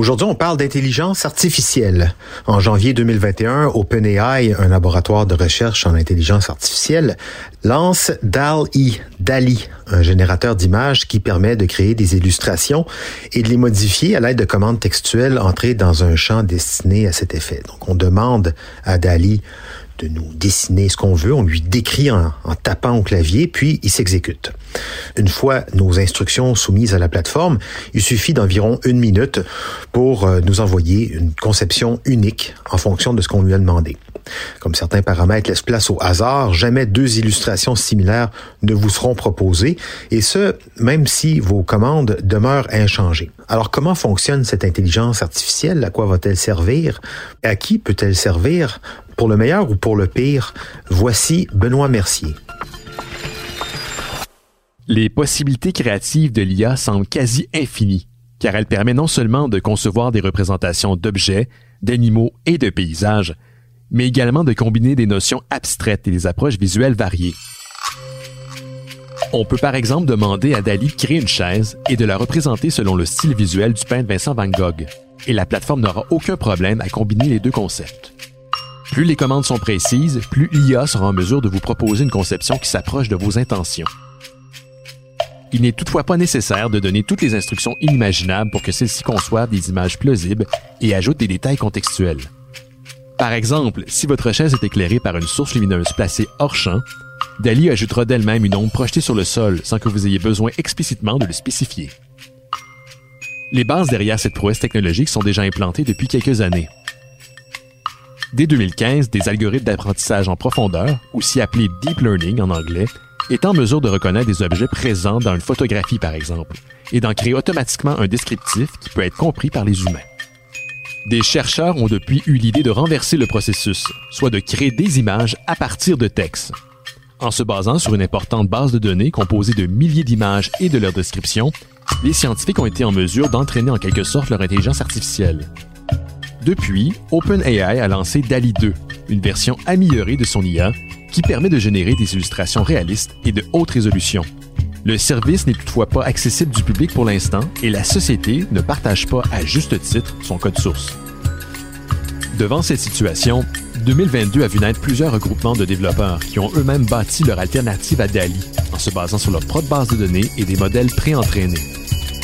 Aujourd'hui, on parle d'intelligence artificielle. En janvier 2021, OpenAI, un laboratoire de recherche en intelligence artificielle, lance DAL-E, DALI, un générateur d'images qui permet de créer des illustrations et de les modifier à l'aide de commandes textuelles entrées dans un champ destiné à cet effet. Donc, on demande à DALI de nous dessiner ce qu'on veut. On lui décrit en, tapant au clavier, puis il s'exécute. Une fois nos instructions soumises à la plateforme, il suffit d'environ une minute pour euh, nous envoyer une conception unique en fonction de ce qu'on lui a demandé. Comme certains paramètres laissent place au hasard, jamais deux illustrations similaires ne vous seront proposées, et ce, même si vos commandes demeurent inchangées. Alors comment fonctionne cette intelligence artificielle? À quoi va-t-elle servir? À qui peut-elle servir? Pour le meilleur ou pour le pire? Voici Benoît Mercier. Les possibilités créatives de l'IA semblent quasi infinies, car elle permet non seulement de concevoir des représentations d'objets, d'animaux et de paysages, mais également de combiner des notions abstraites et des approches visuelles variées. On peut par exemple demander à Dali de créer une chaise et de la représenter selon le style visuel du peintre Vincent Van Gogh, et la plateforme n'aura aucun problème à combiner les deux concepts. Plus les commandes sont précises, plus l'IA sera en mesure de vous proposer une conception qui s'approche de vos intentions. Il n'est toutefois pas nécessaire de donner toutes les instructions inimaginables pour que celle-ci conçoive des images plausibles et ajoute des détails contextuels. Par exemple, si votre chaise est éclairée par une source lumineuse placée hors champ, Dali ajoutera d'elle-même une ombre projetée sur le sol sans que vous ayez besoin explicitement de le spécifier. Les bases derrière cette prouesse technologique sont déjà implantées depuis quelques années. Dès 2015, des algorithmes d'apprentissage en profondeur, aussi appelés deep learning en anglais, est en mesure de reconnaître des objets présents dans une photographie par exemple, et d'en créer automatiquement un descriptif qui peut être compris par les humains. Des chercheurs ont depuis eu l'idée de renverser le processus, soit de créer des images à partir de textes. En se basant sur une importante base de données composée de milliers d'images et de leurs descriptions, les scientifiques ont été en mesure d'entraîner en quelque sorte leur intelligence artificielle. Depuis, OpenAI a lancé DALI 2, une version améliorée de son IA qui permet de générer des illustrations réalistes et de haute résolution. Le service n'est toutefois pas accessible du public pour l'instant et la société ne partage pas à juste titre son code source. Devant cette situation, 2022 a vu naître plusieurs regroupements de développeurs qui ont eux-mêmes bâti leur alternative à DALI en se basant sur leur propre base de données et des modèles préentraînés.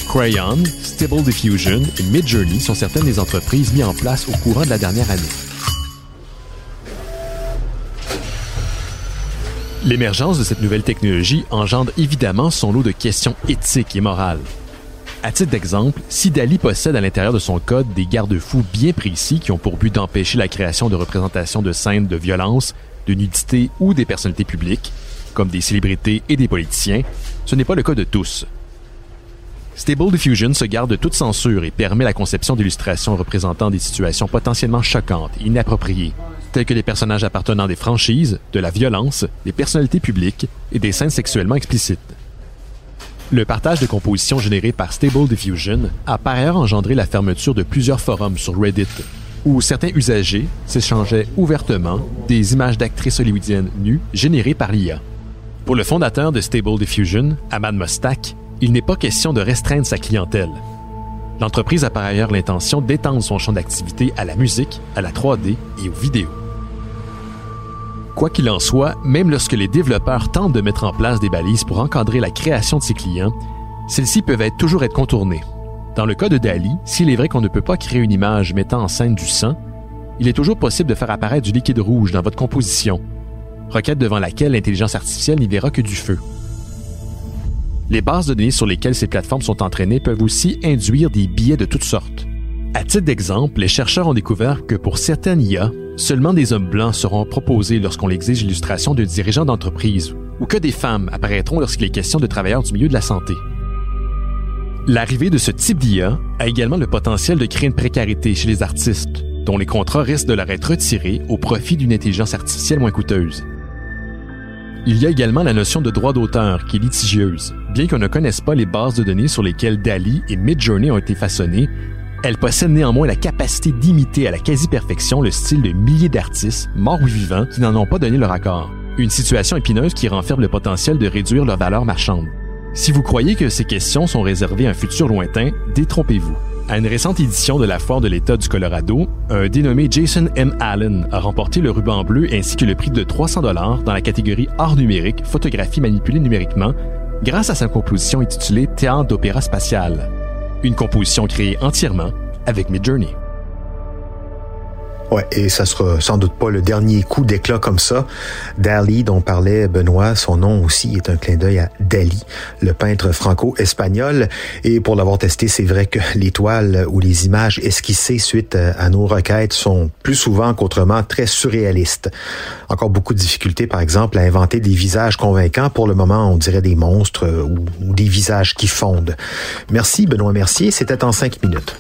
Crayon, Stable Diffusion et Midjourney sont certaines des entreprises mises en place au courant de la dernière année. L'émergence de cette nouvelle technologie engendre évidemment son lot de questions éthiques et morales. À titre d'exemple, si Dali possède à l'intérieur de son code des garde-fous bien précis qui ont pour but d'empêcher la création de représentations de scènes de violence, de nudité ou des personnalités publiques, comme des célébrités et des politiciens, ce n'est pas le cas de tous. Stable Diffusion se garde de toute censure et permet la conception d'illustrations représentant des situations potentiellement choquantes inappropriées, tels que des personnages appartenant des franchises, de la violence, des personnalités publiques et des scènes sexuellement explicites. Le partage de compositions générées par Stable Diffusion a par ailleurs engendré la fermeture de plusieurs forums sur Reddit, où certains usagers s'échangeaient ouvertement des images d'actrices hollywoodiennes nues générées par l'IA. Pour le fondateur de Stable Diffusion, Ahmad Mostak, il n'est pas question de restreindre sa clientèle. L'entreprise a par ailleurs l'intention d'étendre son champ d'activité à la musique, à la 3D et aux vidéos. Quoi qu'il en soit, même lorsque les développeurs tentent de mettre en place des balises pour encadrer la création de ses clients, celles-ci peuvent toujours être contournées. Dans le cas de Dali, s'il est vrai qu'on ne peut pas créer une image mettant en scène du sang, il est toujours possible de faire apparaître du liquide rouge dans votre composition, requête devant laquelle l'intelligence artificielle n'y verra que du feu. Les bases de données sur lesquelles ces plateformes sont entraînées peuvent aussi induire des biais de toutes sortes. À titre d'exemple, les chercheurs ont découvert que pour certaines IA, seulement des hommes blancs seront proposés lorsqu'on exige l'illustration d'un dirigeant d'entreprise ou que des femmes apparaîtront lorsqu'il est question de travailleurs du milieu de la santé. L'arrivée de ce type d'IA a également le potentiel de créer une précarité chez les artistes, dont les contrats risquent de leur être retirés au profit d'une intelligence artificielle moins coûteuse. Il y a également la notion de droit d'auteur qui est litigieuse. Bien qu'on ne connaisse pas les bases de données sur lesquelles DALI et Midjourney ont été façonnées, elle possède néanmoins la capacité d'imiter à la quasi-perfection le style de milliers d'artistes, morts ou vivants, qui n'en ont pas donné leur accord. Une situation épineuse qui renferme le potentiel de réduire leur valeur marchande. Si vous croyez que ces questions sont réservées à un futur lointain, détrompez-vous. À une récente édition de la Foire de l'État du Colorado, un dénommé Jason M. Allen a remporté le ruban bleu ainsi que le prix de 300 dollars dans la catégorie art numérique, photographie manipulée numériquement, grâce à sa composition intitulée Théâtre d'opéra spatial. Une composition créée entièrement avec Midjourney. Ouais, et ça sera sans doute pas le dernier coup d'éclat comme ça. Dali, dont parlait Benoît, son nom aussi est un clin d'œil à Dali, le peintre franco-espagnol. Et pour l'avoir testé, c'est vrai que les toiles ou les images esquissées suite à nos requêtes sont plus souvent qu'autrement très surréalistes. Encore beaucoup de difficultés, par exemple, à inventer des visages convaincants. Pour le moment, on dirait des monstres ou, des visages qui fondent. Merci, Benoît Mercier. C'était en cinq minutes.